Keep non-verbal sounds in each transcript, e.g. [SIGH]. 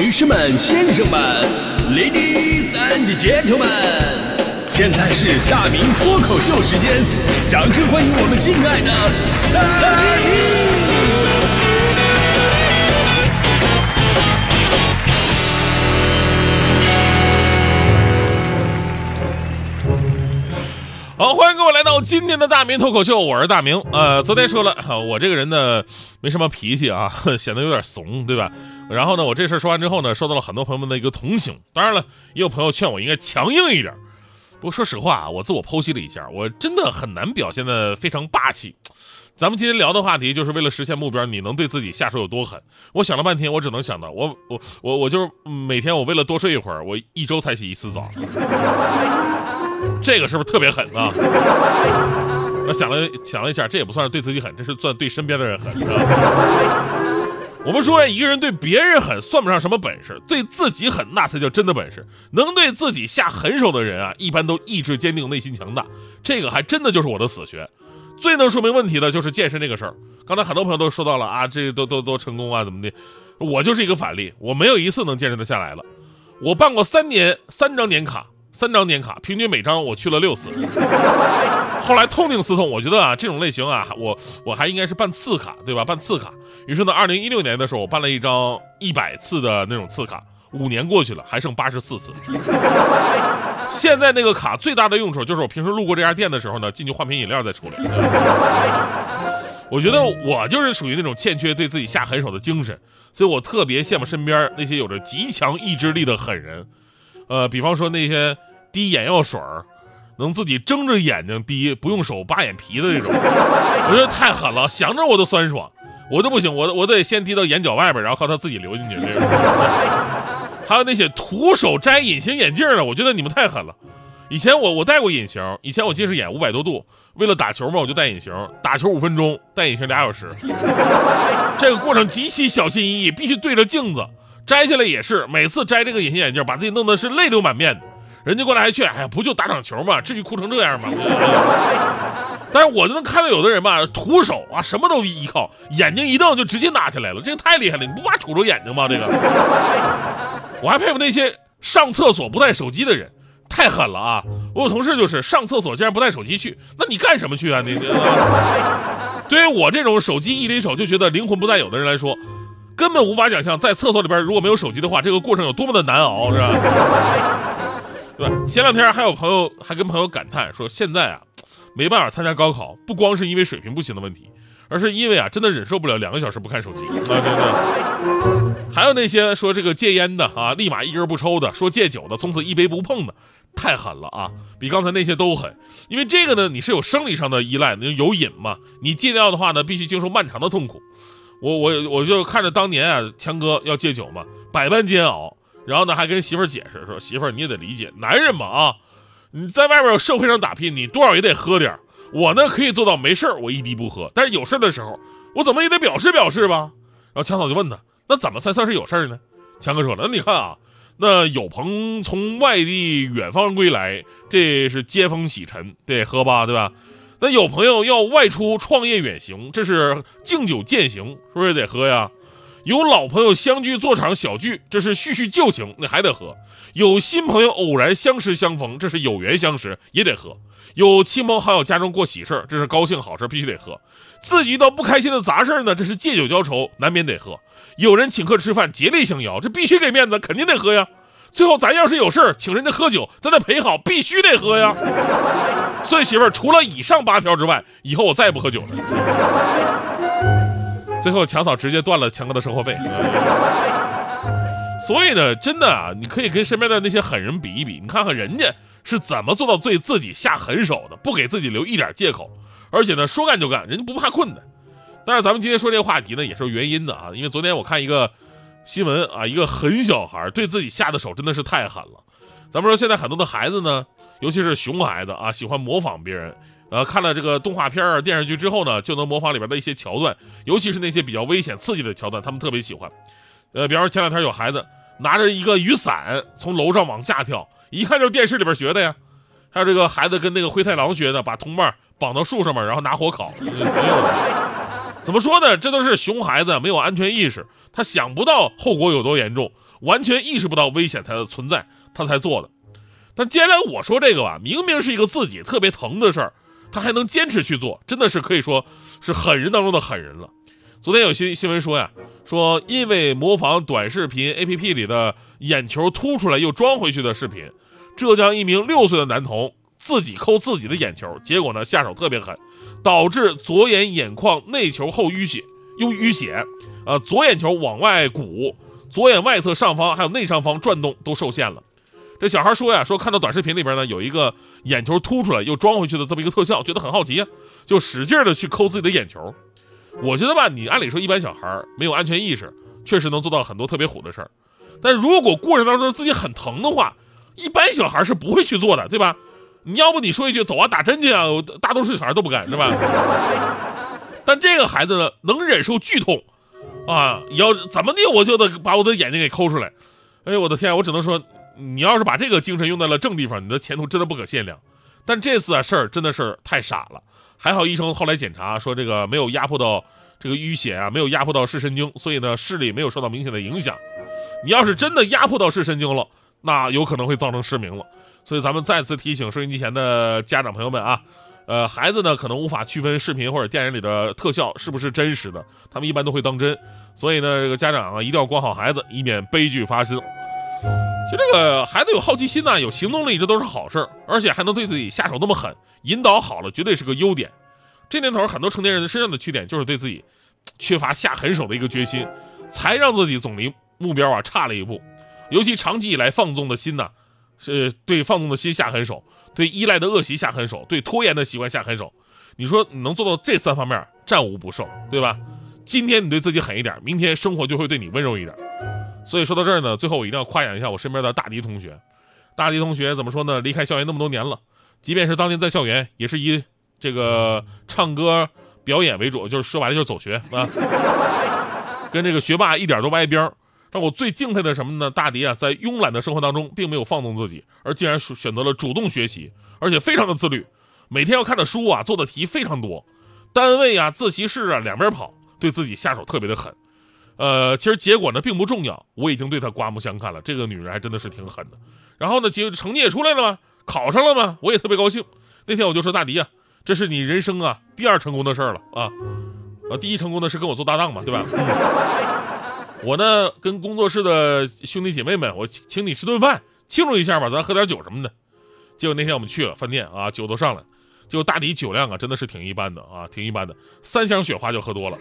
女士们、先生们，Ladies and Gentlemen，现在是大明脱口秀时间，掌声欢迎我们敬爱的大明！好，欢迎各位来到今天的大明脱口秀，我是大明。呃，昨天说了，[LAUGHS] 我这个人呢没什么脾气啊，[LAUGHS] 显得有点怂，对吧？然后呢，我这事说完之后呢，受到了很多朋友们的一个同情。当然了，也有朋友劝我应该强硬一点。不过说实话啊，我自我剖析了一下，我真的很难表现的非常霸气。咱们今天聊的话题就是为了实现目标，你能对自己下手有多狠？我想了半天，我只能想到，我我我我就是每天我为了多睡一会儿，我一周才洗一次澡。这个是不是特别狠啊？[LAUGHS] 我想了想了一下，这也不算是对自己狠，这是算对身边的人狠。[LAUGHS] 我们说，一个人对别人狠算不上什么本事，对自己狠那才叫真的本事。能对自己下狠手的人啊，一般都意志坚定、内心强大。这个还真的就是我的死穴。最能说明问题的就是健身这个事儿。刚才很多朋友都说到了啊，这都都都成功啊，怎么的？我就是一个反例，我没有一次能坚持得下来了。我办过三年三张年卡。三张年卡，平均每张我去了六次。[LAUGHS] 后来痛定思痛，我觉得啊，这种类型啊，我我还应该是办次卡，对吧？办次卡。于是呢，二零一六年的时候，我办了一张一百次的那种次卡。五年过去了，还剩八十四次。[LAUGHS] 现在那个卡最大的用处就是我平时路过这家店的时候呢，进去换瓶饮料再出来。我觉得我就是属于那种欠缺对自己下狠手的精神，所以我特别羡慕身边那些有着极强意志力的狠人。呃，比方说那些滴眼药水儿，能自己睁着眼睛滴，不用手扒眼皮的这种，我觉得太狠了，想着我都酸爽，我都不行，我我得先滴到眼角外边，然后靠它自己流进去。这种。[LAUGHS] 还有那些徒手摘隐形眼镜的，我觉得你们太狠了。以前我我戴过隐形，以前我近视眼五百多度，为了打球嘛，我就戴隐形，打球五分钟，戴隐形俩小时，[LAUGHS] 这个过程极其小心翼翼，必须对着镜子。摘下来也是，每次摘这个隐形眼镜，把自己弄得是泪流满面的。人家过来还劝，哎呀，不就打场球嘛？至于哭成这样吗？[LAUGHS] 但是我就能看到有的人吧，徒手啊，什么都依靠，眼睛一瞪就直接拿起来了，这个太厉害了。你不怕杵着眼睛吗？这个，[LAUGHS] 我还佩服那些上厕所不带手机的人，太狠了啊！我有同事就是上厕所竟然不带手机去，那你干什么去啊？你，[LAUGHS] 对于我这种手机一离手就觉得灵魂不在有的人来说。根本无法想象，在厕所里边如果没有手机的话，这个过程有多么的难熬，是吧？对？前两天还有朋友还跟朋友感叹说，现在啊，没办法参加高考，不光是因为水平不行的问题，而是因为啊，真的忍受不了两个小时不看手机啊！对对。还有那些说这个戒烟的啊，立马一根不抽的；说戒酒的，从此一杯不碰的，太狠了啊！比刚才那些都狠。因为这个呢，你是有生理上的依赖，那有瘾嘛，你戒掉的话呢，必须经受漫长的痛苦。我我我就看着当年啊，强哥要戒酒嘛，百般煎熬，然后呢还跟媳妇儿解释说，媳妇儿你也得理解，男人嘛啊，你在外边社会上打拼，你多少也得喝点我呢可以做到没事我一滴不喝，但是有事的时候，我怎么也得表示表示吧。然后强嫂就问他，那怎么才算是有事呢？强哥说了，那你看啊，那有朋从外地远方归来，这是接风洗尘，得喝吧，对吧？那有朋友要外出创业远行，这是敬酒践行，是不是得喝呀？有老朋友相聚做场小聚，这是叙叙旧情，那还得喝。有新朋友偶然相识相逢，这是有缘相识，也得喝。有亲朋好友家中过喜事儿这是高兴好事，必须得喝。自己遇到不开心的杂事儿呢，这是借酒浇愁，难免得喝。有人请客吃饭，竭力相邀，这必须给面子，肯定得喝呀。最后咱要是有事儿请人家喝酒，咱得陪好，必须得喝呀。[LAUGHS] 所以媳妇儿，除了以上八条之外，以后我再也不喝酒了。最后强嫂直接断了强哥的生活费。所以呢，真的啊，你可以跟身边的那些狠人比一比，你看看人家是怎么做到对自己下狠手的，不给自己留一点借口，而且呢，说干就干，人家不怕困难。但是咱们今天说这个话题呢，也是有原因的啊，因为昨天我看一个新闻啊，一个狠小孩对自己下的手真的是太狠了。咱们说现在很多的孩子呢。尤其是熊孩子啊，喜欢模仿别人，呃，看了这个动画片儿、电视剧之后呢，就能模仿里边的一些桥段，尤其是那些比较危险、刺激的桥段，他们特别喜欢。呃，比方说前两天有孩子拿着一个雨伞从楼上往下跳，一看就是电视里边学的呀。还有这个孩子跟那个灰太狼学的，把同伴绑到树上面，然后拿火烤。[LAUGHS] [LAUGHS] 怎么说呢？这都是熊孩子没有安全意识，他想不到后果有多严重，完全意识不到危险它的存在，他才做的。但既然我说这个吧，明明是一个自己特别疼的事儿，他还能坚持去做，真的是可以说是狠人当中的狠人了。昨天有新新闻说呀，说因为模仿短视频 APP 里的眼球凸出来又装回去的视频，浙江一名六岁的男童自己抠自己的眼球，结果呢下手特别狠，导致左眼眼眶内球后淤血，又淤血，呃，左眼球往外鼓，左眼外侧上方还有内上方转动都受限了。这小孩说呀，说看到短视频里边呢有一个眼球凸出来又装回去的这么一个特效，觉得很好奇，就使劲的去抠自己的眼球。我觉得吧，你按理说一般小孩没有安全意识，确实能做到很多特别虎的事儿。但如果过程当中自己很疼的话，一般小孩是不会去做的，对吧？你要不你说一句走啊打针去啊，大多数小孩都不敢，是吧？[LAUGHS] 但这个孩子呢，能忍受剧痛，啊，要怎么的我就得把我的眼睛给抠出来。哎呦我的天，我只能说。你要是把这个精神用在了正地方，你的前途真的不可限量。但这次啊事儿真的是太傻了，还好医生后来检查说这个没有压迫到这个淤血啊，没有压迫到视神经，所以呢视力没有受到明显的影响。你要是真的压迫到视神经了，那有可能会造成失明了。所以咱们再次提醒收音机前的家长朋友们啊，呃孩子呢可能无法区分视频或者电影里的特效是不是真实的，他们一般都会当真。所以呢这个家长啊一定要管好孩子，以免悲剧发生。就这个孩子有好奇心呐，有行动力，这都是好事儿，而且还能对自己下手那么狠，引导好了，绝对是个优点。这年头，很多成年人身上的缺点，就是对自己缺乏下狠手的一个决心，才让自己总离目标啊差了一步。尤其长期以来放纵的心呐，是对放纵的心下狠手，对依赖的恶习下狠手，对拖延的习惯下狠手。你说你能做到这三方面，战无不胜，对吧？今天你对自己狠一点，明天生活就会对你温柔一点。所以说到这儿呢，最后我一定要夸奖一下我身边的大迪同学。大迪同学怎么说呢？离开校园那么多年了，即便是当年在校园，也是以这个唱歌表演为主，就是说白了就是走学啊，跟这个学霸一点都不挨边儿。让我最敬佩的什么呢？大迪啊，在慵懒的生活当中，并没有放纵自己，而竟然选择了主动学习，而且非常的自律，每天要看的书啊，做的题非常多，单位啊、自习室啊两边跑，对自己下手特别的狠。呃，其实结果呢并不重要，我已经对她刮目相看了。这个女人还真的是挺狠的。然后呢，结成绩也出来了吗？考上了吗？我也特别高兴。那天我就说大迪啊，这是你人生啊第二成功的事儿了啊。呃，第一成功的是跟我做搭档嘛，对吧？[LAUGHS] 我呢跟工作室的兄弟姐妹们，我请你吃顿饭，庆祝一下吧，咱喝点酒什么的。结果那天我们去了饭店啊，酒都上来，结果大迪酒量啊真的是挺一般的啊，挺一般的，三箱雪花就喝多了。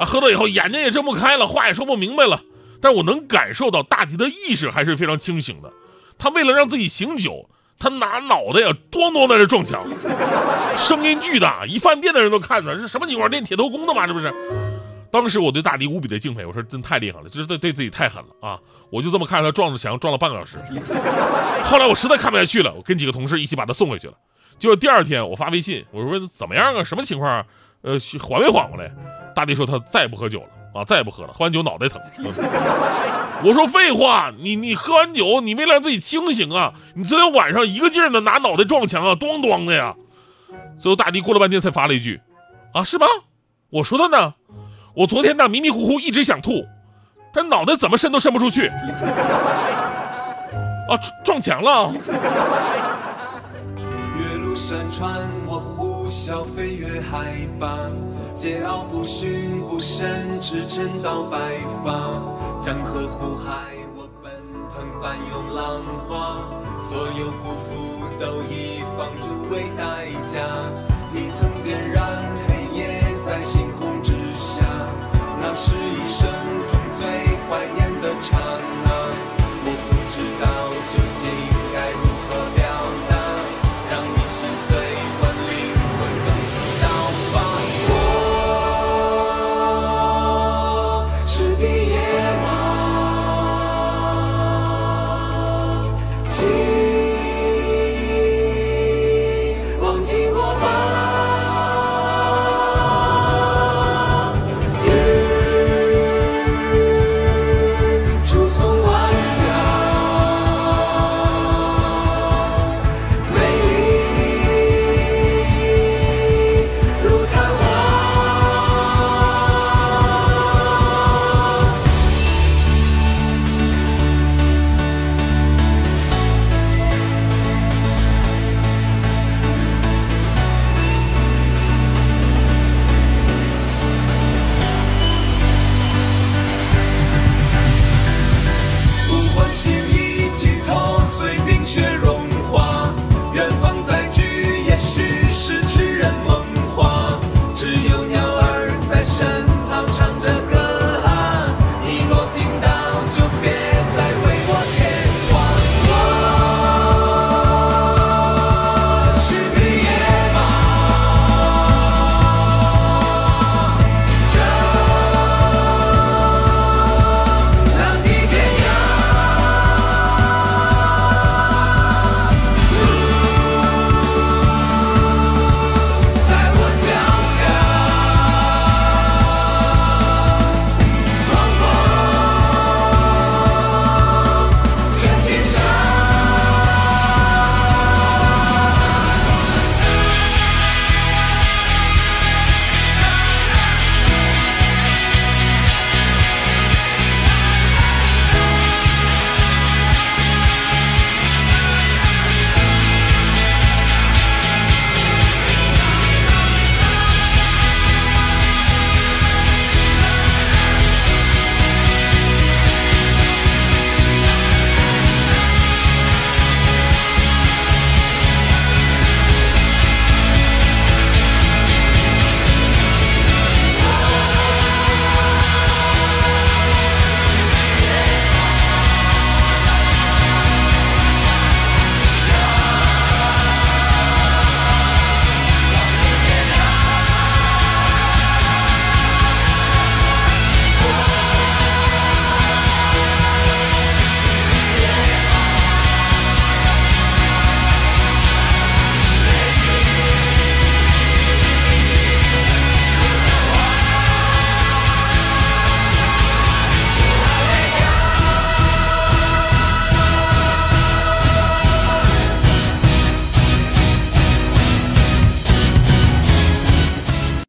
啊，喝了以后眼睛也睁不开了，话也说不明白了。但我能感受到大迪的意识还是非常清醒的。他为了让自己醒酒，他拿脑袋呀咣咣在这撞墙，声音巨大，一饭店的人都看着，这什么情况？练铁头功的吗？这不是？当时我对大迪无比的敬佩，我说真太厉害了，就是对对自己太狠了啊！我就这么看着他撞着墙，撞了半个小时。后来我实在看不下去了，我跟几个同事一起把他送回去了。结果第二天我发微信，我说怎么样啊？什么情况？呃，缓没缓过来？大迪说他再也不喝酒了啊，再也不喝了，喝完酒脑袋疼。[LAUGHS] 我说废话，你你喝完酒，你为了让自己清醒啊，你昨天晚上一个劲儿的拿脑袋撞墙啊，咣咣的呀。最后大迪过了半天才发了一句，啊是吗？我说的呢，我昨天呢迷迷糊糊一直想吐，但脑袋怎么伸都伸不出去。啊撞墙了。越路山川，我呼啸飞越海拔。桀骜不驯孤身直撑到白发。江河湖海我奔腾翻涌浪花所有辜负都以放逐为代价